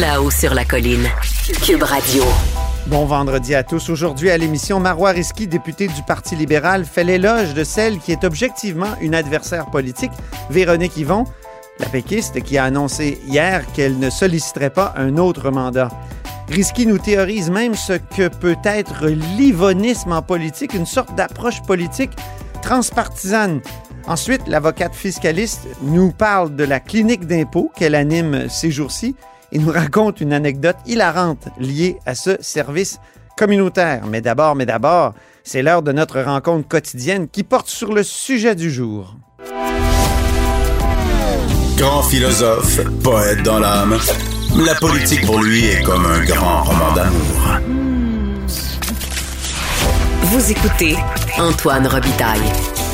Là-haut sur la colline. Cube Radio. Bon vendredi à tous. Aujourd'hui à l'émission, Marois Risky, député du Parti libéral, fait l'éloge de celle qui est objectivement une adversaire politique, Véronique Yvon, la péquiste qui a annoncé hier qu'elle ne solliciterait pas un autre mandat. Risky nous théorise même ce que peut être l'ivonisme en politique, une sorte d'approche politique transpartisane. Ensuite, l'avocate fiscaliste nous parle de la clinique d'impôt qu'elle anime ces jours-ci et nous raconte une anecdote hilarante liée à ce service communautaire. Mais d'abord, mais d'abord, c'est l'heure de notre rencontre quotidienne qui porte sur le sujet du jour. Grand philosophe, poète dans l'âme. La politique pour lui est comme un grand roman d'amour. Vous écoutez Antoine Robitaille.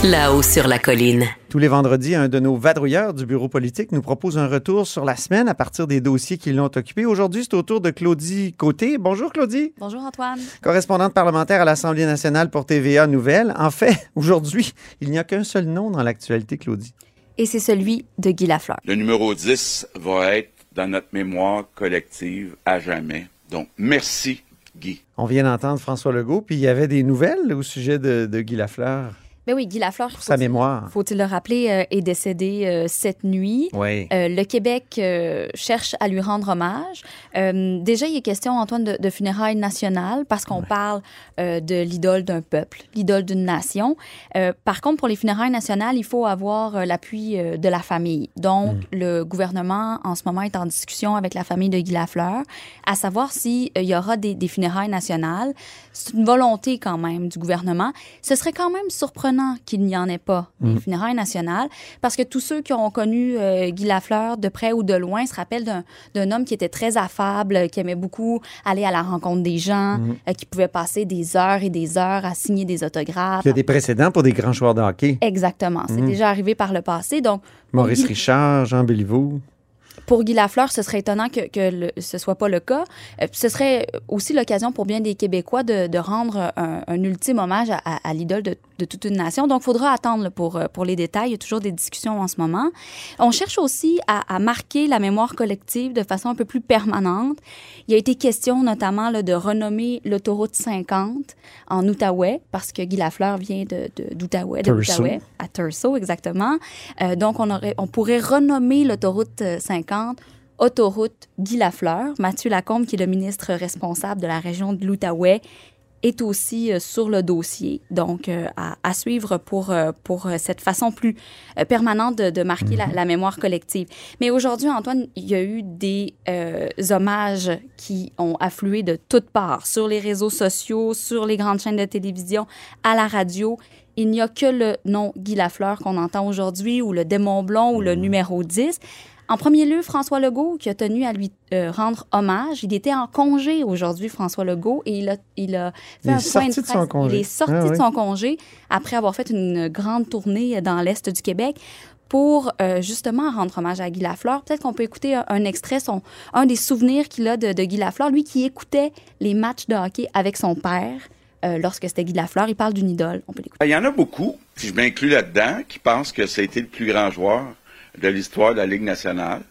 Là-haut sur la colline. Tous les vendredis, un de nos vadrouilleurs du bureau politique nous propose un retour sur la semaine à partir des dossiers qui l'ont occupé. Aujourd'hui, c'est au tour de Claudie Côté. Bonjour Claudie. Bonjour, Antoine. correspondante parlementaire à l'Assemblée nationale pour TVA Nouvelles. En fait, aujourd'hui, il n'y a qu'un seul nom dans l'actualité, Claudie. Et c'est celui de Guy Lafleur. Le numéro 10 va être dans notre mémoire collective à jamais. Donc, merci, Guy. On vient d'entendre François Legault, puis il y avait des nouvelles au sujet de, de Guy Lafleur Ben oui, Guy Lafleur, pour sa faut-il- mémoire. faut-il le rappeler, euh, est décédé euh, cette nuit. Oui. Euh, le Québec cherche à lui rendre hommage. Déjà, il est question, Antoine, de, de funérailles nationales parce qu'on parle de l'idole d'un peuple, l'idole d'une nation. Par contre, pour les funérailles nationales, il faut avoir l'appui de la famille. Donc, le gouvernement, en ce moment, est en discussion avec la famille de Guy Lafleur à savoir s'il y aura des, des funérailles nationales. C'est une volonté quand même du gouvernement. Ce serait quand même surprenant qu'il n'y en ait pas, des funérailles nationales, parce que tous ceux qui ont connu euh, Guy Lafleur de près ou de loin se rappellent d'un- homme qui était très affable, qui aimait beaucoup aller à la rencontre des gens, euh, qui pouvait passer des heures et des heures à signer des autographes. Il y a des précédents pour des grands joueurs de hockey. Exactement. C'est déjà arrivé par le passé. Donc, Maurice Guy- Richard, Jean Béliveau. pour Guy Lafleur, ce serait étonnant que, que le- ce soit pas le cas. Euh, ce serait aussi l'occasion pour bien des Québécois de, de rendre un, un ultime hommage à, à- à l'idole de, de toute une nation. Donc, il faudra attendre là, pour, euh, pour les détails. Il y a toujours des discussions en ce moment. On cherche aussi à, à marquer la mémoire collective de façon un peu plus permanente. Il y a été question notamment là, de renommer l'autoroute 50 en Outaouais, parce que Guy Lafleur vient de, de- d'Outaouais, de l'Outaouais à Turso, exactement. Euh, donc, on, aurait, on pourrait renommer l'autoroute euh, 50 autoroute Guy Lafleur. Mathieu Lacombe, qui est le ministre responsable de la région de l'Outaouais, est aussi euh, sur le dossier. Donc, euh, à, à suivre pour, euh, pour cette façon plus permanente de, de marquer la, la mémoire collective. Mais aujourd'hui, Antoine, il y a eu des euh, hommages qui ont afflué de toutes parts, sur les réseaux sociaux, sur les grandes chaînes de télévision, à la radio. Il n'y a que le nom Guy Lafleur qu'on entend aujourd'hui, ou le démon blond, ou le numéro 10. En premier lieu, François Legault, qui a tenu à lui euh, rendre hommage. Il était en congé aujourd'hui, François Legault, et il a, il a fait Il est un point sorti de presse. son congé. Il est sorti Ah de oui. son congé après avoir fait une grande tournée dans l'Est du Québec pour euh, justement rendre hommage à Guy Lafleur. Peut-être qu'on peut écouter un, un extrait, son, un des souvenirs qu'il a de, de Guy Lafleur, lui qui écoutait les matchs de hockey avec son père euh, lorsque c'était Guy Lafleur. Il parle d'une idole. On peut l'écouter. Il y en a beaucoup, puis je m'inclus là-dedans, qui pensent que ça a été le plus grand joueur de l'histoire de la Ligue nationale.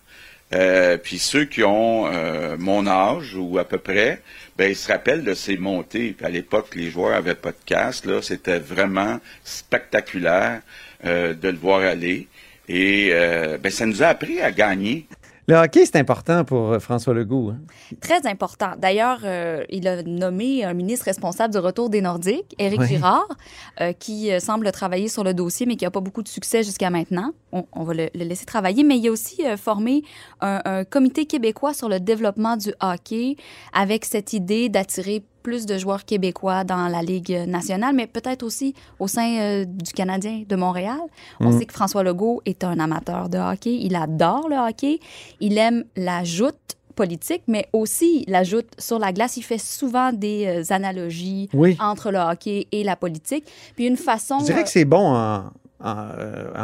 Euh, puis ceux qui ont euh, mon âge ou à peu près, ben ils se rappellent de ces montées. À l'époque, les joueurs avaient pas de casque. Là, c'était vraiment spectaculaire euh, de le voir aller. Et ben ça nous a appris à gagner. Le hockey, c'est important pour euh, François Legault. hein? Très important. D'ailleurs, euh, il a nommé un ministre responsable du retour des Nordiques, Éric Oui. Girard, euh, qui semble travailler sur le dossier, mais qui n'a pas beaucoup de succès jusqu'à maintenant. On, on va le, le laisser travailler. Mais il a aussi euh, formé un, un comité québécois sur le développement du hockey avec cette idée d'attirer plus de joueurs québécois dans la Ligue nationale, mais peut-être aussi au sein euh, du Canadien de Montréal. On Mm. sait que François Legault est un amateur de hockey. Il adore le hockey. Il aime la joute politique, mais aussi la joute sur la glace. Il fait souvent des euh, analogies Oui. entre le hockey et la politique. Puis une façon... Je dirais euh, que c'est bon en, en,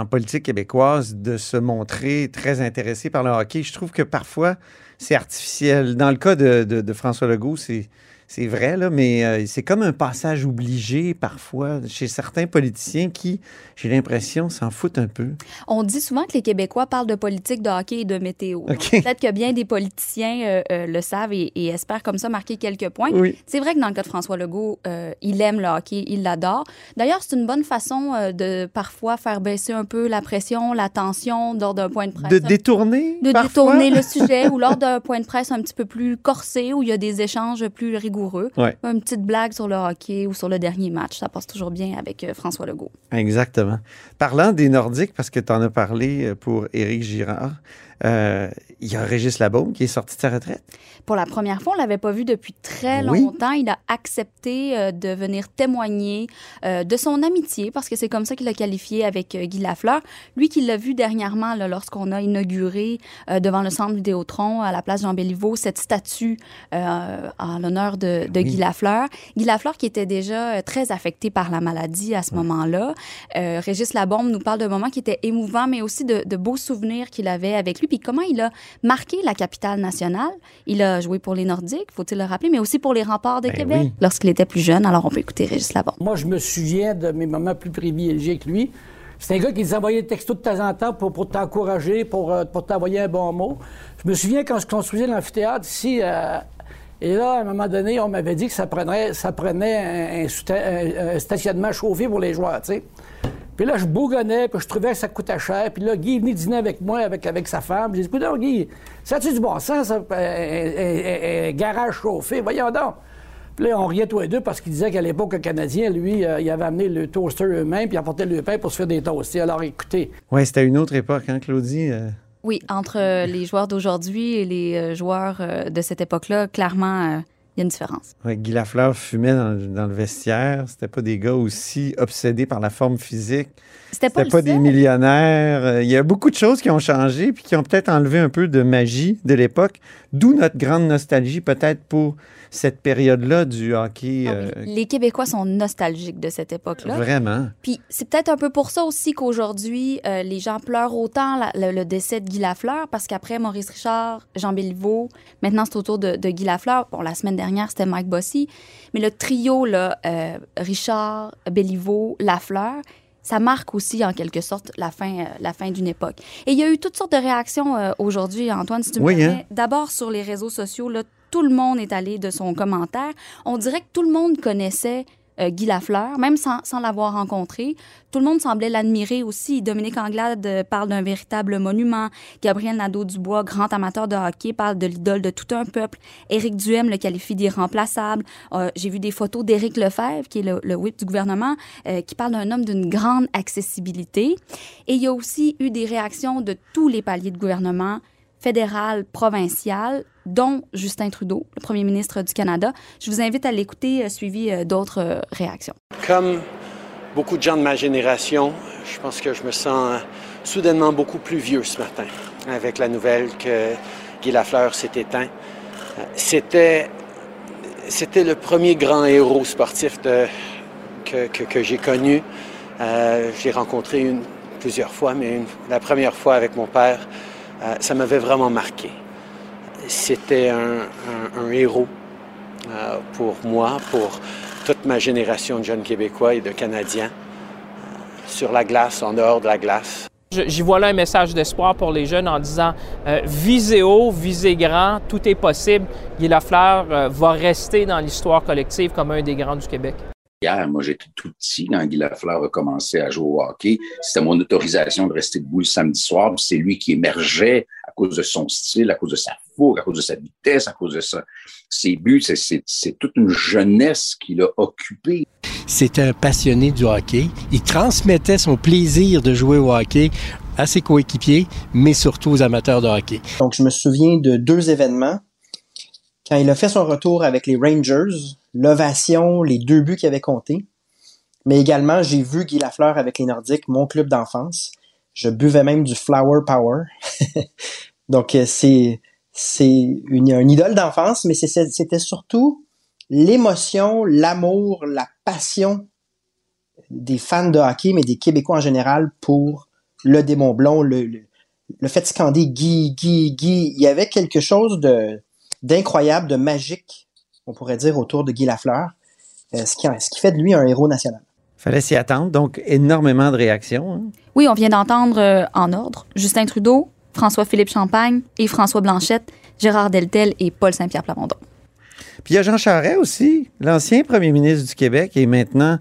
en politique québécoise de se montrer très intéressé par le hockey. Je trouve que parfois, c'est artificiel. Dans le cas de, de- de François Legault, c'est. C'est vrai, là, mais euh, c'est comme un passage obligé parfois chez certains politiciens qui, j'ai l'impression, s'en foutent un peu. On dit souvent que les Québécois parlent de politique, de hockey et de météo. Peut-être que bien des politiciens euh, euh, le savent et, et espèrent comme ça marquer quelques points. Oui. C'est vrai que dans le cas de François Legault, il aime le hockey, il l'adore. D'ailleurs, c'est une bonne façon de parfois faire baisser un peu la pression, la tension lors d'un point de presse. De détourner de parfois? détourner le sujet ou lors d'un point de presse un petit peu plus corsé où il y a des échanges plus rigoureux. Ouais. Une petite blague sur le hockey ou sur le dernier match, ça passe toujours bien avec euh, François Legault. Exactement. Parlant des Nordiques, parce que tu en as parlé euh, pour Éric Girard, euh, il y a Régis Labaume qui est sorti de sa retraite. Pour la première fois, on l'avait pas vu depuis très Oui. longtemps. Il a accepté euh, de venir témoigner euh, de son amitié, parce que c'est comme ça qu'il l'a qualifié avec Guy Lafleur. Lui qui l'a vu dernièrement lorsqu'on a inauguré devant le centre Vidéotron à la place Jean Béliveau cette statue en l'honneur de, de Oui. Guy Lafleur. Guy Lafleur qui était déjà très affecté par la maladie à ce moment-là. Régis Labombe nous parle d'un moment qui était émouvant, mais aussi de, de beaux souvenirs qu'il avait avec lui, puis comment il a marqué la capitale nationale. Il a joué pour les Nordiques, faut-il le rappeler, mais aussi pour les remparts de Ben Québec oui. lorsqu'il était plus jeune. Alors, on peut écouter Régis Labombe. Moi, je me souviens de mes moments plus privilégiés que lui. C'est un gars qui nous envoyait des textos de temps en temps pour, pour t'encourager, pour, euh, pour t'envoyer un bon mot. Je me souviens quand je construisais l'amphithéâtre ici, euh, et là, à un moment donné, on m'avait dit que ça prenait, ça prenait un- un stationnement chauffé pour les joueurs, tu sais. Puis là, je bougonnais, puis je trouvais que ça coûtait cher. Puis là, Guy est venu dîner avec moi, avec, avec sa femme. J'ai dit, écoute, donc, Guy, ça a-tu du bon sens, ça, un, un- un- un garage chauffé? Voyons donc. Puis là, on riait tous les deux parce qu'il disait qu'à l'époque, le Canadien, lui, euh, il avait amené le toaster eux-mêmes, puis il apportait le pain pour se faire des toasts. Alors, écoutez, Oui, c'était une autre époque, hein, Claudie? Euh, Oui, entre euh, les joueurs d'aujourd'hui et les joueurs euh, de cette époque-là, clairement, euh, il y a une différence. ouais, Guy Lafleur fumait dans, le- dans le vestiaire. C'était pas des gars aussi obsédés par la forme physique. C'était pas, C'était pas des millionnaires. Euh, Il y a beaucoup de choses qui ont changé puis qui ont peut-être enlevé un peu de magie de l'époque. D'où notre grande nostalgie peut-être pour cette période-là du hockey. Ah oui, euh, Les Québécois sont nostalgiques de cette époque-là. Vraiment. Puis c'est peut-être un peu pour ça aussi qu'aujourd'hui, euh, les gens pleurent autant la- le, le décès de Guy Lafleur, parce qu'après Maurice Richard, Jean Béliveau, maintenant c'est au tour de, de Guy Lafleur. Bon, la semaine dernière, c'était Mike Bossy. Mais le trio, là, euh, Richard, Béliveau, Lafleur, ça marque aussi en quelque sorte la fin, euh, la fin d'une époque. Et il y a eu toutes sortes de réactions euh, aujourd'hui, Antoine, si tu me Oui, hein? D'abord sur les réseaux sociaux, là, tout le monde est allé de son commentaire. On dirait que tout le monde connaissait euh, Guy Lafleur, même sans, l'avoir rencontré. Tout le monde semblait l'admirer aussi. Dominique Anglade euh, parle d'un véritable monument. Gabriel Nadeau-Dubois, grand amateur de hockey, parle de l'idole de tout un peuple. Éric Duhem le qualifie d'irremplaçable. Euh, J'ai vu des photos d'Éric Lefebvre, qui est le, le whip du gouvernement, qui parle d'un homme d'une grande accessibilité. Et il y a aussi eu des réactions de tous les paliers de gouvernement, fédéral, provincial, dont Justin Trudeau, le premier ministre du Canada. Je vous invite à l'écouter, euh, suivi euh, d'autres euh, réactions. Comme beaucoup de gens de ma génération, je pense que je me sens soudainement beaucoup plus vieux ce matin avec la nouvelle que Guy Lafleur s'est éteint. C'était, c'était le premier grand héros sportif que, que- j'ai connu. Euh, je rencontré une, plusieurs fois, mais une- la première fois avec mon père, euh, ça m'avait vraiment marqué. C'était un, héros euh, pour moi, pour toute ma génération de jeunes Québécois et de Canadiens, euh, sur la glace, en dehors de la glace. J'y vois là un message d'espoir pour les jeunes en disant euh, visez haut, visez grand, tout est possible. Guy Lafleur va rester dans l'histoire collective comme un des grands du Québec. Hier, moi, j'étais tout petit quand Guy Lafleur a commencé à jouer au hockey. C'était mon autorisation de rester debout le samedi soir. C'est lui qui émergeait à cause de son style, à cause de sa fougue, à cause de sa vitesse, à cause de sa, ses buts. C'est toute une jeunesse qu'il a occupée. C'était un passionné du hockey. Il transmettait son plaisir de jouer au hockey à ses coéquipiers, mais surtout aux amateurs de hockey. Donc, je me souviens de deux événements. Quand il a fait son retour avec les Rangers, l'ovation, les deux buts qu'il avait comptés. Mais également, j'ai vu Guy Lafleur avec les Nordiques, mon club d'enfance. Je buvais même du Flower Power. Donc, euh, c'est, c'est une, une idole d'enfance, mais c'était surtout l'émotion, l'amour, la passion des fans de hockey, mais des Québécois en général pour le démon blond, le, le, fait de scander Guy, Guy, Guy. Il y avait quelque chose de, d'incroyable, de magique, on pourrait dire, autour de Guy Lafleur, euh, ce, qui, ce qui fait de lui un héros national. Fallait s'y attendre, donc énormément de réactions. Hein? Oui, on vient d'entendre euh, en ordre Justin Trudeau, François-Philippe Champagne et François Blanchette, Gérard Deltel et Paul Saint-Pierre Plamondon. Puis il y a Jean Charest aussi, l'ancien premier ministre du Québec et maintenant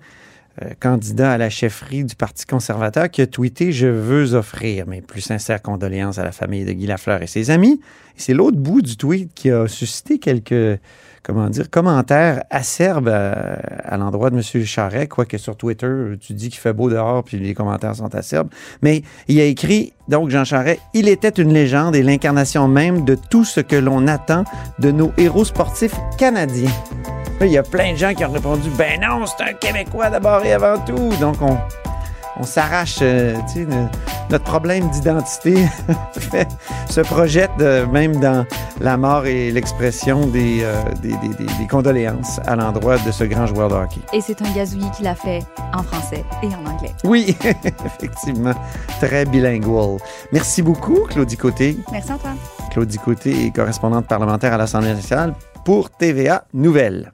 euh, candidat à la chefferie du Parti conservateur, qui a tweeté Je veux offrir mes plus sincères condoléances à la famille de Guy Lafleur et ses amis. Et c'est l'autre bout du tweet qui a suscité quelques comment dire, commentaires acerbes à, l'endroit de M. Charret, quoique sur Twitter, tu dis qu'il fait beau dehors, puis les commentaires sont acerbes. Mais il a écrit, donc Jean Charret, il était une légende et l'incarnation même de tout ce que l'on attend de nos héros sportifs canadiens. il y a plein de gens qui ont répondu, ben non, c'est un Québécois d'abord et avant tout. Donc, on, on s'arrache, euh, tu sais, notre problème d'identité se projette euh, même dans la mort et l'expression des, euh, des, des, des, condoléances à l'endroit de ce grand joueur de hockey. Et c'est un gazouillis qui l'a fait en français et en anglais. Oui, effectivement, très bilingual. Merci beaucoup, Claudie Côté. Merci Antoine. Claudie Côté est correspondante parlementaire à l'Assemblée nationale pour TVA Nouvelles.